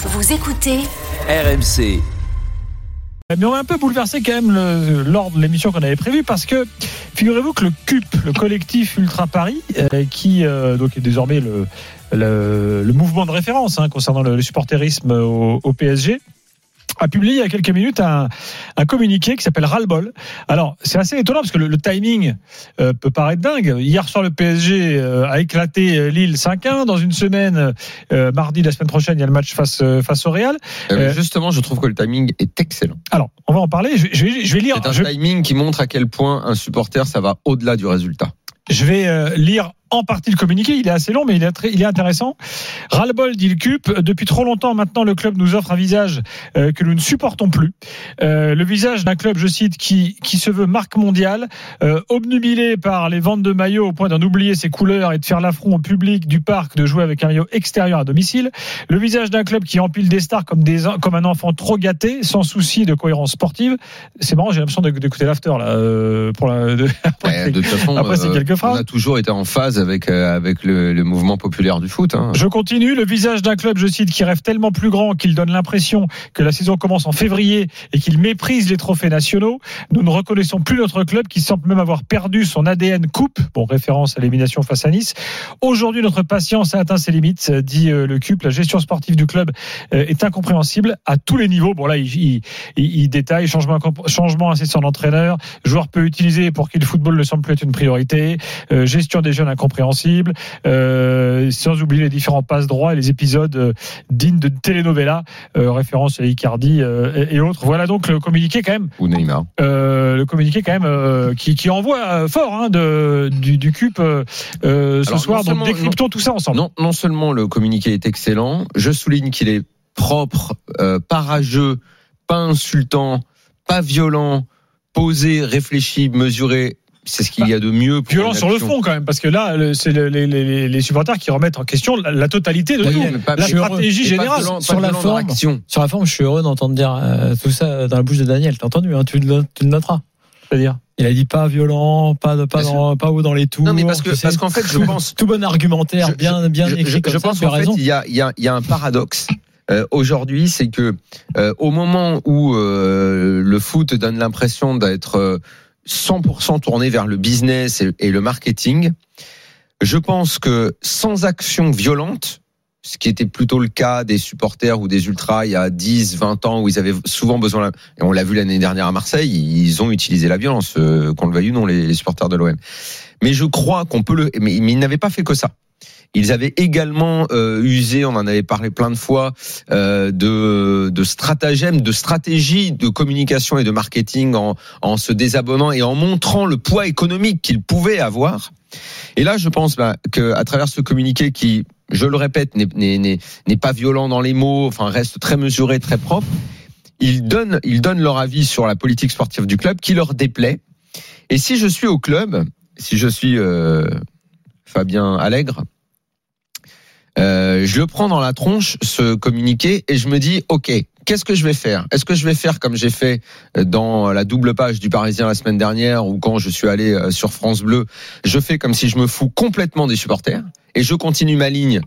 Vous écoutez RMC. Mais on a un peu bouleversé quand même l'ordre de l'émission qu'on avait prévu parce que figurez-vous que le CUP, le collectif Ultra Paris, euh, qui euh, donc est désormais le, le, le mouvement de référence hein, concernant le, le supporterisme au, au PSG, a publié il y a quelques minutes un, un communiqué qui s'appelle Ras-le-bol. Alors, c'est assez étonnant parce que le, le timing euh, peut paraître dingue. Hier soir, le PSG euh, a éclaté euh, Lille 5-1. Dans une semaine, euh, mardi, la semaine prochaine, il y a le match face, face au Real. Justement, je trouve que le timing est excellent. Alors, on va en parler. Je, vais- je vais, je vais lire. C'est un je- timing qui montre à quel point un supporter, ça va au-delà du résultat. Je vais lire en partie le communiqué. Il est assez long, mais il est, très- il est intéressant. Ras-le-bol, dit le CUP. Depuis trop longtemps maintenant, le club nous offre un visage euh, que nous ne supportons plus. Euh, le visage d'un club, je cite, qui, qui se veut marque mondiale, euh, obnubilé par les ventes de maillots au point d'en oublier ses couleurs et de faire l'affront au public du parc de jouer avec un maillot extérieur à domicile. Le visage d'un club qui empile des stars comme, des, comme un enfant trop gâté, sans souci de cohérence sportive. C'est marrant, j'ai l'impression d'éc- d'écouter l'after là. euh, pour la, de- Eh, de toute façon, Après, euh, quelques phrases. on a toujours été en phase avec, euh, le, mouvement populaire du foot. hein. Je continue. Le visage d'un club, je cite, qui rêve tellement plus grand qu'il donne l'impression que la saison commence en février et qu'il méprise les trophées nationaux. Nous ne reconnaissons plus notre club qui semble même avoir perdu son ADN coupe. Bon, référence à l'élimination face à Nice. Aujourd'hui, notre patience a atteint ses limites, dit euh, le CUP. La gestion sportive du club euh, est incompréhensible à tous les niveaux. Bon, là, il, il, il- il détaille changement, changement incessant d'entraîneur, joueur peu utilisé pour qui le football ne semble plus être une priorité, gestion des jeunes incompréhensible, euh, sans oublier les différents passes droits et les épisodes euh, dignes de telenovela, euh, référence à Icardi euh, et, et autres. Voilà donc le communiqué quand même, Ou Neymar. euh, le communiqué quand même euh, qui, qui envoie fort hein, de, du, du CUP ce Alors, soir. Donc décryptons tout ça ensemble. Non, non seulement le communiqué est excellent, je souligne qu'il est propre, euh, pas rageux, pas insultant, pas violent, posé, réfléchi, mesuré. C'est ce qu'il y a de mieux pour Violent sur le fond quand même, parce que là, le- c'est le- les, les, les supporters qui remettent en question la, la totalité de Oui, tout. mais pas- La stratégie générale. violent- Sur la forme. Sur la forme, je suis heureux d'entendre dire euh, tout ça dans la bouche de Daniel. T'as entendu, hein, tu, le, tu le noteras. C'est-à-dire Il a dit pas violent, pas de, pas, dans, pas haut dans les tours. Non, mais parce que- parce qu'en fait, je pense- tout bon argumentaire, Je- bien, bien je, écrit je- comme je ça. pense tu as qu'en fait, raison. il y a, il y a- il y a un paradoxe. euh, Aujourd'hui, c'est que euh, au moment où euh, le foot donne l'impression d'être euh, 100% tourné vers le business et, le marketing, je pense que sans action violente, ce qui était plutôt le cas des supporters ou des ultras il y a 10, 20 ans où ils avaient souvent besoin, et on l'a vu l'année dernière à Marseille, ils ont utilisé la violence, euh, qu'on le veuille ou non, les, les supporters de l'OM. Mais je crois qu'on peut le, mais, mais ils n'avaient pas fait que ça. Ils avaient également euh, usé, on en avait parlé plein de fois, euh, de, de stratagèmes, de stratégies de communication et de marketing en, en se désabonnant et en montrant le poids économique qu'ils pouvaient avoir. Et là, je pense bah, que à travers ce communiqué qui, je le répète, n'est pas violent dans les mots, enfin reste très mesuré, très propre, ils donnent, ils donnent leur avis sur la politique sportive du club qui leur déplaît. Et si je suis au club, si je suis euh, Fabien Allègre, euh, je le prends dans la tronche, ce communiqué, et je me dis, OK, qu'est-ce que je vais faire? Est-ce que je vais faire comme j'ai fait dans la double page du Parisien la semaine dernière, ou quand je suis allé euh, sur France Bleu, je fais comme si je me fous complètement des supporters, et je continue ma ligne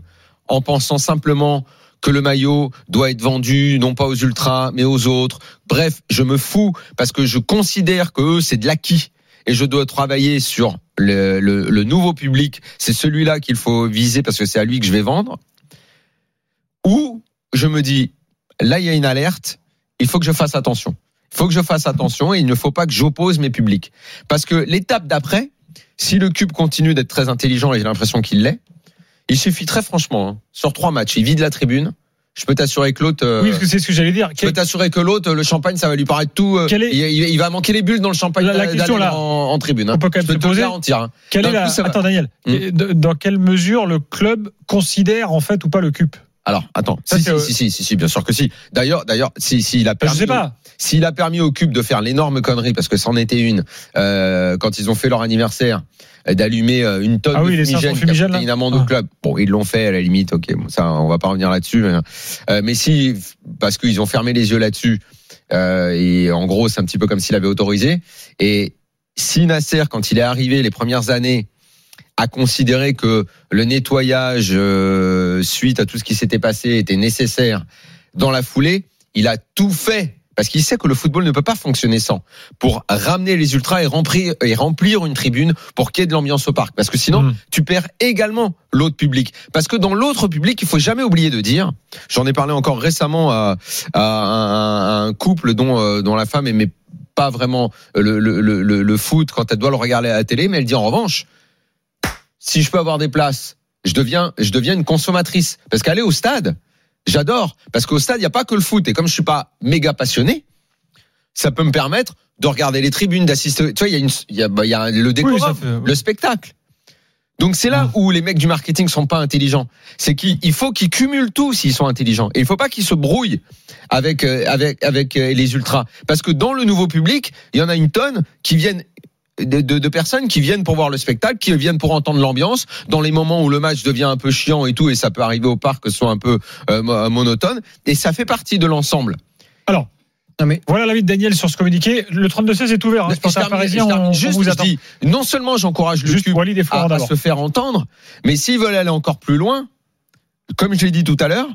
en pensant simplement que le maillot doit être vendu non pas aux ultras mais aux autres. Bref, je me fous parce que je considère que eux c'est de l'acquis et je dois travailler sur le, nouveau public. C'est celui-là qu'il faut viser parce que c'est à lui que je vais vendre. Ou je me dis là il y a une alerte, il faut que je fasse attention. Il faut que je fasse attention et il ne faut pas que j'oppose mes publics parce que l'étape d'après, si le cube continue d'être très intelligent et j'ai l'impression qu'il l'est, il suffit très franchement, hein, sur trois matchs, il vide la tribune. Je peux t'assurer que l'autre. euh, Oui, parce que c'est ce que j'allais dire. je peux t'assurer que l'autre, le champagne, ça va lui paraître tout. euh, Quel est- il, va manquer les bulles dans le champagne La- la question, là, en, en tribune. hein. on peut quand même je peux se te poser. garantir. hein. Quelle est la... coup. Attends, Daniel. De- Dans quelle mesure le club considère en fait ou pas le CUP? Alors, attends. Ça, Si, euh, si, si, si, si, bien sûr que si. D'ailleurs, d'ailleurs, si, si, il a Je permis. sais pas. S'il a permis au Cube de faire l'énorme connerie, parce que c'en était une, euh, quand ils ont fait leur anniversaire, euh, d'allumer euh, une tonne Ah oui, de les 500 fumigène, une amende Ah. au club. Bon, ils l'ont fait à la limite, ok, bon, ça, on va pas revenir là-dessus. Mais, euh, mais si, parce qu'ils ont fermé les yeux là-dessus, euh, et en gros, c'est un petit peu comme s'il avait autorisé. Et si Nasser, quand il est arrivé les premières années, a considéré que le nettoyage euh, suite à tout ce qui s'était passé était nécessaire dans la foulée, il a tout fait parce qu'il sait que le football ne peut pas fonctionner sans pour ramener les ultras et remplir et remplir une tribune pour qu'il y ait de l'ambiance au parc parce que sinon Mm. tu perds également l'autre public parce que dans l'autre public il faut jamais oublier de dire j'en ai parlé encore récemment à, à un, à un couple dont euh, dont la femme aimait pas vraiment le, le, le, le- le foot quand elle doit le regarder à la télé mais elle dit en revanche si je peux avoir des places je deviens je deviens une consommatrice parce qu'aller au stade J'adore parce qu'au stade il y a pas que le foot et comme je suis pas méga passionné, ça peut me permettre de regarder les tribunes, d'assister. Tu vois, il y a une, y a, bah, il y a le Oui, le spectacle. Donc c'est là Mm. où les mecs du marketing sont pas intelligents. C'est qu'il il faut qu'ils cumulent tout s'ils sont intelligents. Et il faut pas qu'ils se brouillent avec euh, avec avec euh, les ultras parce que dans le nouveau public, il y en a une tonne qui viennent de, de- de personnes qui viennent pour voir le spectacle, qui viennent pour entendre l'ambiance, dans les moments où le match devient un peu chiant et tout, et ça peut arriver au parc que ce soit un peu euh, mo- monotone, et ça fait partie de l'ensemble. Alors, Non, mais- voilà l'avis de Daniel sur ce communiqué. Le 32-16 est ouvert. Hein, Je termine- on juste, vous je dis, non seulement j'encourage le cube à, se faire entendre, mais s'ils veulent aller encore plus loin, comme je l'ai dit tout à l'heure,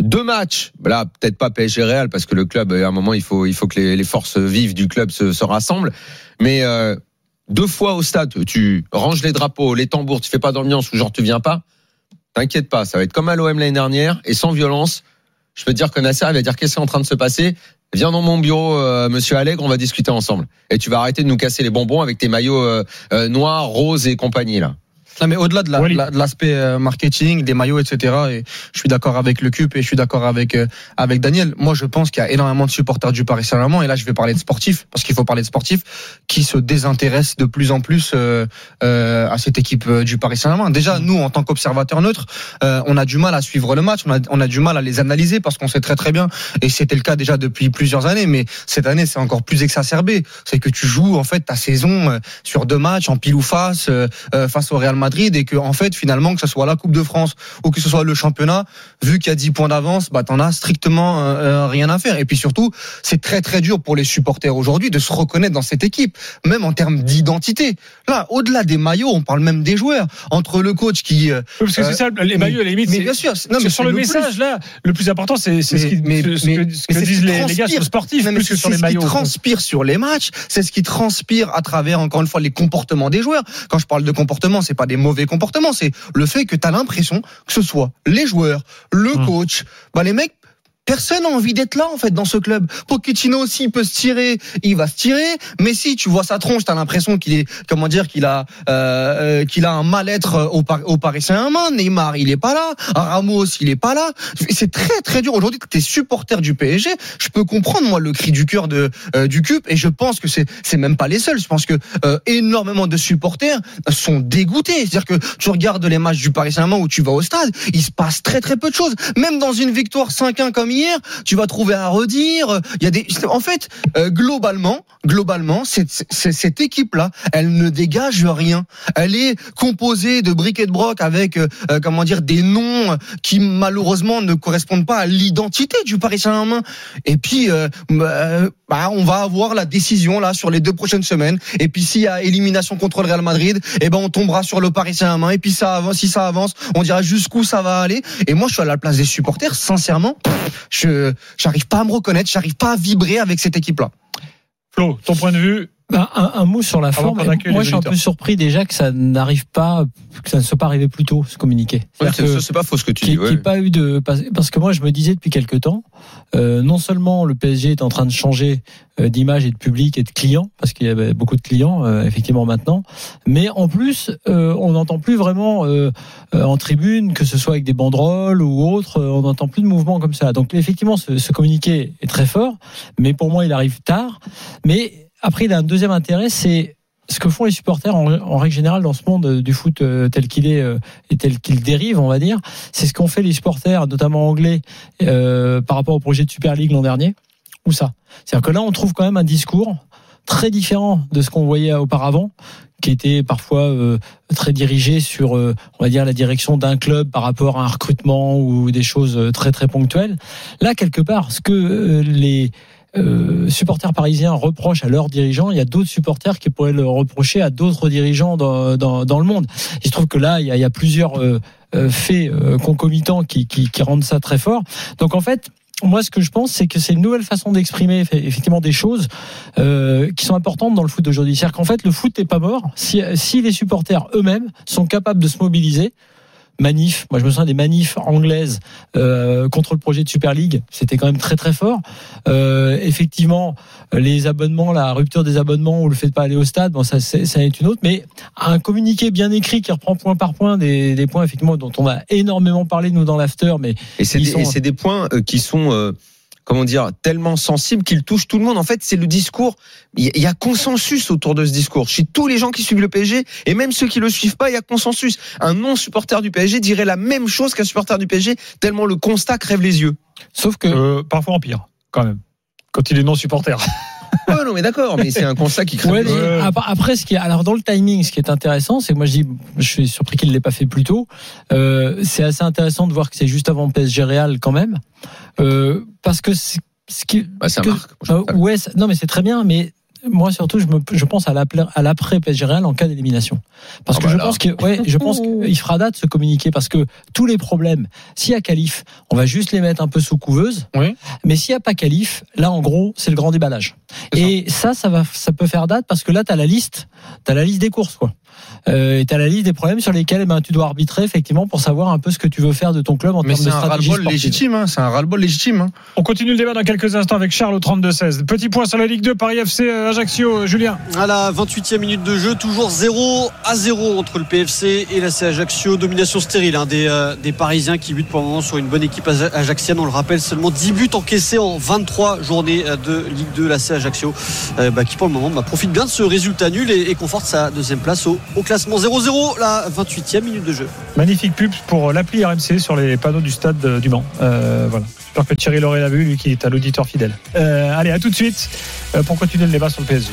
deux matchs, là peut-être pas PSG Real parce que le club, à un moment il faut il faut que les, les forces vives du club se, se rassemblent, mais euh, deux fois au stade, tu ranges les drapeaux, les tambours, tu fais pas d'ambiance ou genre tu viens pas, t'inquiète pas, ça va être comme à l'OM l'année dernière et sans violence. Je peux te dire que Nasser il va dire qu'est-ce qui est en train de se passer? Viens dans mon bureau, euh, Monsieur Allègre, on va discuter ensemble. Et tu vas arrêter de nous casser les bonbons avec tes maillots euh, euh, noirs, roses et compagnie là. Non, mais au-delà de la- Walid. la- de l'aspect euh, marketing, des maillots, etc. Et je suis d'accord avec le CUP et je suis d'accord avec euh, avec Daniel. Moi, je pense qu'il y a énormément de supporters du Paris Saint-Germain. Et là, je vais parler de sportifs parce qu'il faut parler de sportifs qui se désintéressent de plus en plus euh, euh, à cette équipe du Paris Saint-Germain. Déjà, nous, en tant qu'observateurs neutres, on a du mal à suivre le match. On a, on a du mal à les analyser parce qu'on sait très très bien. Et c'était le cas déjà depuis plusieurs années. Mais cette année, c'est encore plus exacerbé. C'est que tu joues en fait ta saison sur deux matchs en pile ou face face au Real Madrid et que en fait finalement que ce soit la Coupe de France ou que ce soit le championnat vu qu'il y a 10 points d'avance bah t'en as strictement euh, euh, rien à faire et puis surtout c'est très très dur pour les supporters aujourd'hui de se reconnaître dans cette équipe même en termes d'identité là au-delà des maillots on parle même des joueurs entre le coach qui euh, Oui, parce que c'est ça, les mais- maillots, à la limite. mais bien sûr non mais sur le plus. message, là, le plus important, c'est ce, Mais- qui- mais- ce- ce mais- que, ce mais disent les, les gars sur transpire. le sportif, Non, mais plus que sur les c'est ce maillots. qui transpire sur les matchs, c'est ce qui transpire à travers encore une fois les comportements des joueurs. Quand je parle de comportement, c'est pas des mauvais comportements, c'est le fait que tu as l'impression que ce soit les joueurs, le Hum. coach, bah les mecs Personne n'a envie d'être là en fait dans ce club. Pochettino s'il peut se tirer, il va se tirer. Mais si tu vois sa tronche, t'as l'impression qu'il est comment dire qu'il a euh, euh, qu'il a un mal-être au, Par- au Paris Saint-Germain. Neymar, il est pas là. Ramos, il est pas là. C'est très très dur aujourd'hui. T'es supporter du PSG. Je peux comprendre moi le cri du cœur euh, du CUP et je pense que c'est c'est même pas les seuls. Je pense que euh, énormément de supporters sont dégoûtés. C'est-à-dire que tu regardes les matchs du Paris Saint-Germain où tu vas au stade, il se passe très très peu de choses. Même dans une victoire 5-1 comme hier, tu vas trouver à redire. Il y a des, en fait, euh, globalement, globalement, cette, cette, cette équipe-là, elle ne dégage rien. Elle est composée de briques et de broc avec, euh, euh, comment dire, des noms qui malheureusement ne correspondent pas à l'identité du Paris Saint-Germain. Et puis, euh, euh, bah, on va avoir la décision là sur les deux prochaines semaines. Et puis, s'il y a élimination contre le Real Madrid, eh ben on tombera sur le Paris Saint-Germain. Et puis ça avance, si ça avance, on dira jusqu'où ça va aller. Et moi, je suis à la place des supporters. Sincèrement, je j'arrive pas à me reconnaître, j'arrive pas à vibrer avec cette équipe-là. Flo, ton point de vue Ben, un, un mot sur la forme. Moi, je suis un peu surpris déjà que ça n'arrive pas, que ça ne soit pas arrivé plus tôt, ce communiqué. Ouais, c'est pas faux ce que tu qu'il dis. ouais. pas eu de parce que moi je me disais depuis quelque temps euh, non seulement le PSG est en train de changer euh, d'image et de public et de clients parce qu'il y avait beaucoup de clients euh, effectivement maintenant mais en plus euh, on n'entend plus vraiment euh, euh, en tribune que ce soit avec des banderoles ou autre euh, on n'entend plus de mouvements comme ça donc effectivement ce, ce communiqué est très fort mais pour moi il arrive tard mais après il a un deuxième intérêt c'est ce que font les supporters en, en règle générale dans ce monde euh, du foot euh, tel qu'il est euh, et tel qu'il dérive, on va dire, c'est ce qu'ont fait les supporters, notamment anglais, euh, par rapport au projet de Super League l'an dernier. Où ça? C'est-à-dire que là, on trouve quand même un discours très différent de ce qu'on voyait auparavant, qui était parfois euh, très dirigé sur, euh, on va dire, la direction d'un club par rapport à un recrutement ou des choses très très ponctuelles. Là, quelque part, ce que euh, les euh, supporters parisiens reprochent à leurs dirigeants, il y a d'autres supporters qui pourraient le reprocher à d'autres dirigeants dans, dans, dans le monde. Il se trouve que là, il y a, il y a plusieurs euh, euh, faits euh, concomitants qui, qui, qui rendent ça très fort. Donc en fait, moi, ce que je pense, c'est que c'est une nouvelle façon d'exprimer eff- effectivement des choses euh, qui sont importantes dans le foot d'aujourd'hui. C'est-à-dire qu'en fait, le foot n'est pas mort si, si les supporters eux-mêmes sont capables de se mobiliser. Manif, moi je me souviens des manifs anglaises euh, contre le projet de Super League, c'était quand même très très fort. Euh, effectivement, les abonnements, la rupture des abonnements ou le fait de pas aller au stade, bon ça c'est ça est une autre, mais un communiqué bien écrit qui reprend point par point des, des points effectivement dont on a énormément parlé nous dans l'after, mais Et c'est des, sont- des points euh, qui sont, euh, comment dire, tellement sensibles qu'ils touchent tout le monde. En fait, c'est le discours. Il y a- consensus autour de ce discours. Chez tous les gens qui suivent le PSG et même ceux qui le suivent pas, il y a consensus. Un non supporter du PSG dirait la même chose qu'un supporter du PSG, tellement le constat crève les yeux. sauf que Euh, parfois empire, quand même. Quand il est non supporter. Ouais, non, mais d'accord, mais c'est un constat qui crève Ouais. Ouais. ap- après, ce qui est, alors dans le timing, ce qui est intéressant, c'est que moi je dis, je suis surpris qu'il l'ait pas fait plus tôt. Euh, c'est assez intéressant de voir que c'est juste avant PSG Real quand même, euh, parce que ce qui, Bah, ça que- marque. Euh, ouais, non mais c'est très bien, mais moi surtout je, me, je pense à l'après à l'après PSG Real en cas d'élimination, parce Ah que bah je là. pense que ouais, je pense qu'il fera date ce communiqué parce que tous les problèmes, s'il y a qualif, on va juste les mettre un peu sous couveuse, Oui. mais s'il y a pas qualif, là en gros c'est le grand déballage. Et ça, ça va, ça peut faire date parce que là, tu as la liste, tu la liste des courses, quoi. Euh, et tu as la liste des problèmes sur lesquels eh ben, tu dois arbitrer, effectivement, pour savoir un peu ce que tu veux faire de ton club en termes de stratégie légitime, hein, c'est un ras-le-bol légitime. hein. On continue le débat dans quelques instants avec Charles au 32-16. Petit point sur la Ligue 2, Paris FC, euh, Ajaccio, Julien. À la 28e minute de jeu, toujours 0 à 0 entre le PFC et la C Ajaccio. Domination stérile hein, des, euh, des Parisiens qui butent pour le moment sur une bonne équipe aja- ajaxienne. On le rappelle, seulement 10 buts encaissés en 23 journées euh, de Ligue 2. La C Ajaccio euh, bah, qui pour le moment bah, profite bien de ce résultat nul et, et conforte sa deuxième place au, au classement 0-0, la 28e minute de jeu. Magnifique pub pour l'appli RMC sur les panneaux du stade euh, du Mans. Euh, voilà. J'espère que Thierry l'aurait l'a vu, lui qui est un auditeur fidèle. Euh, allez, à tout de suite euh, pour continuer le débat sur le PSG.